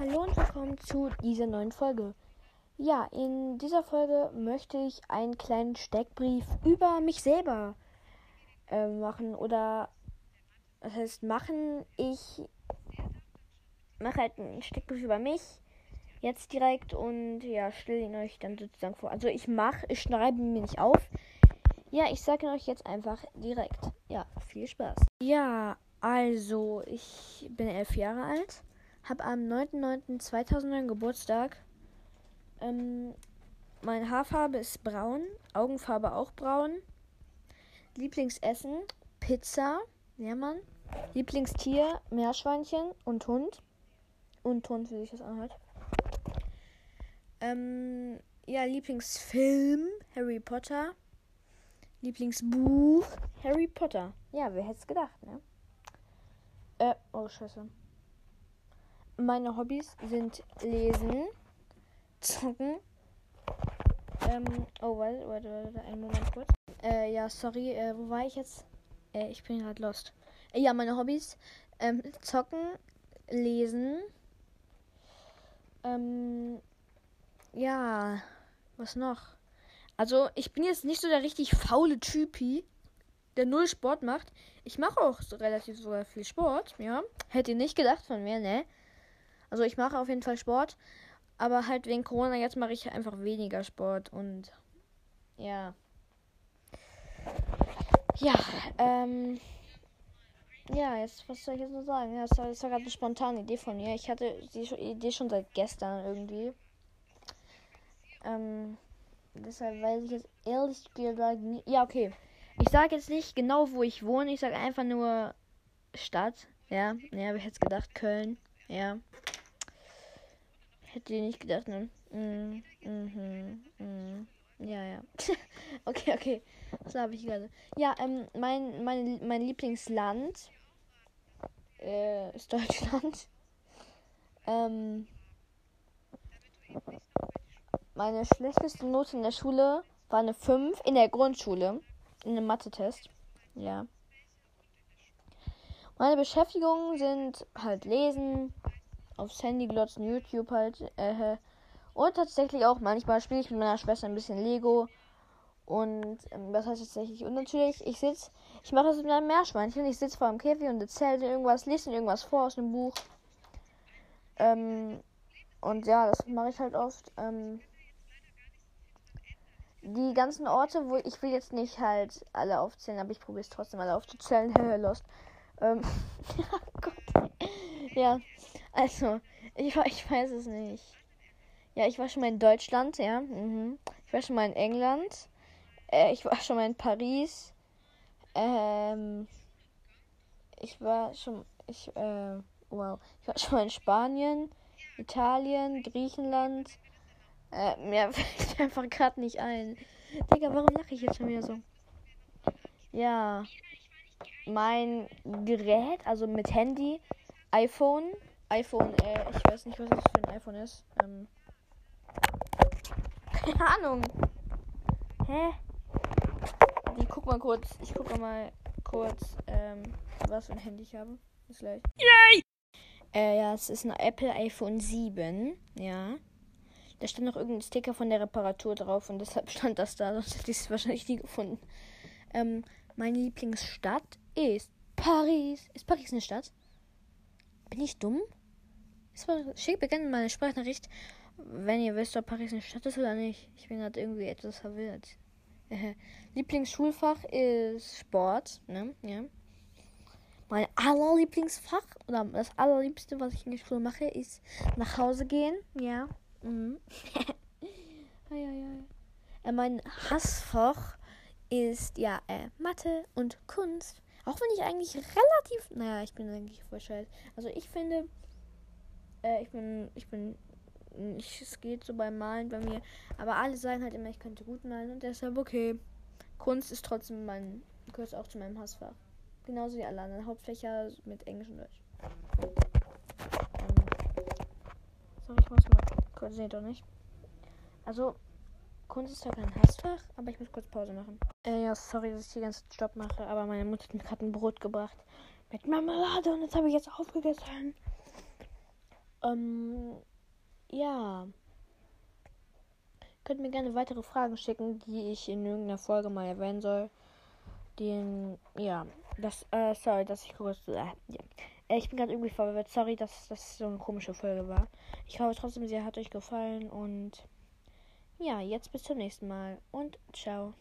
Hallo und willkommen zu dieser neuen Folge. Ja, in dieser Folge möchte ich einen kleinen Steckbrief über mich selber äh, machen. Oder, das heißt, machen. Ich mache halt einen Steckbrief über mich. Jetzt direkt und ja, stelle ihn euch dann sozusagen vor. Also, ich mache, ich schreibe ihn mir nicht auf. Ja, ich sage ihn euch jetzt einfach direkt. Ja, viel Spaß. Ja, also, ich bin elf Jahre alt habe am 9.9.2009 Geburtstag. Ähm, meine Haarfarbe ist braun, Augenfarbe auch braun. Lieblingsessen Pizza, ja Mann. Lieblingstier Meerschweinchen und Hund. Und Hund, wie sich das anhört. Ähm, ja, Lieblingsfilm Harry Potter. Lieblingsbuch Harry Potter. Ja, wer hätte es gedacht, ne? Äh, oh Scheiße. Meine Hobbys sind Lesen, Zocken. Ähm, oh, warte, warte, warte, einen Moment kurz. Äh, ja, sorry, äh, wo war ich jetzt? Äh, ich bin gerade lost. Äh, ja, meine Hobbys. Ähm, zocken, lesen. Ähm, ja, was noch? Also, ich bin jetzt nicht so der richtig faule Typi, der null Sport macht. Ich mache auch so relativ sogar viel Sport, ja. Hätte ihr nicht gedacht von mir, ne? Also ich mache auf jeden Fall Sport, aber halt wegen Corona jetzt mache ich einfach weniger Sport und ja. Ja, ähm. Ja, jetzt, was soll ich jetzt noch sagen? Das war, das war gerade eine spontane Idee von mir. Ich hatte die Idee schon seit gestern irgendwie. Ähm, deshalb weiß ich jetzt ehrlich gesagt nicht. Ja, okay. Ich sage jetzt nicht genau, wo ich wohne. Ich sage einfach nur Stadt. Ja, ja, wer hätte gedacht? Köln. Ja. Hätte ich nicht gedacht, ne? Mm, mm, mm, ja, ja. okay, okay. Was habe ich gerade? Ja, ähm, mein, mein, mein Lieblingsland äh, ist Deutschland. ähm, meine schlechteste Note in der Schule war eine 5 in der Grundschule. In einem Mathe-Test. Ja. Meine Beschäftigungen sind halt lesen, aufs Handy glotzen, YouTube halt. Äh, und tatsächlich auch manchmal spiele ich mit meiner Schwester ein bisschen Lego. Und ähm, das heißt tatsächlich. Und natürlich, ich sitze, ich mache das mit einem Meerschweinchen. Ich sitze vor einem Käfig und erzähle irgendwas, lese irgendwas vor aus einem Buch. Ähm, und ja, das mache ich halt oft. Ähm, die ganzen Orte, wo ich will jetzt nicht halt alle aufzählen, aber ich probiere es trotzdem alle aufzuzählen. Lost. Ähm, ja, Gott. Ja, also, ich, ich weiß es nicht. Ja, ich war schon mal in Deutschland, ja. Mhm. Ich war schon mal in England. Äh, ich war schon mal in Paris. Ähm, ich war schon, ich, äh, wow. Ich war schon mal in Spanien, Italien, Griechenland. Äh, mir fällt einfach gerade nicht ein. Digga, warum lache ich jetzt schon wieder so? Ja. Mein Gerät, also mit Handy, iPhone, iPhone, äh, ich weiß nicht, was das für ein iPhone ist. Ähm, keine Ahnung. Hä? Ich guck mal kurz, ich gucke mal kurz, ähm, was für ein Handy ich habe. Bis gleich. Yay! Äh, ja, es ist ein Apple iPhone 7, ja. Da stand noch irgendein Sticker von der Reparatur drauf und deshalb stand das da, sonst hätte ich es wahrscheinlich nie gefunden. Ähm, meine Lieblingsstadt ist Paris. Ist Paris eine Stadt? Bin ich dumm? Schickt mir gerne mal eine Sprachnachricht, wenn ihr wisst, ob Paris eine Stadt ist oder nicht. Ich bin gerade irgendwie etwas verwirrt. Lieblingsschulfach ist Sport, ne? Ja. Mein allerlieblingsfach oder das allerliebste, was ich in der Schule mache, ist nach Hause gehen. Ja. Mhm. Äh, mein Hassfach ist ja äh, Mathe und Kunst. Auch wenn ich eigentlich relativ, naja, ich bin eigentlich voll scheiße. Also ich finde, äh, ich bin, ich bin, ich, es geht so beim Malen bei mir. Aber alle sagen halt immer, ich könnte gut malen und deshalb okay. Kunst ist trotzdem mein, gehört auch zu meinem Hassfach. Genauso wie alle anderen Hauptfächer mit Englisch und Deutsch. Ähm, sorry, ich muss mal kurz, seht doch nicht. Also, Kunst ist ja kein Hassfach, aber ich muss kurz Pause machen. Äh, ja, sorry, dass ich die ganze Zeit Stopp mache, aber meine Mutter hat mir gerade ein Brot gebracht mit Marmelade und das habe ich jetzt aufgegessen. Ähm, ja. Könnt mir gerne weitere Fragen schicken, die ich in irgendeiner Folge mal erwähnen soll. Den, ja, das, äh, sorry, dass ich kurz, äh, ja. Ich bin gerade irgendwie verwirrt. Sorry, dass das so eine komische Folge war. Ich hoffe trotzdem, sie hat euch gefallen und ja, jetzt bis zum nächsten Mal und ciao.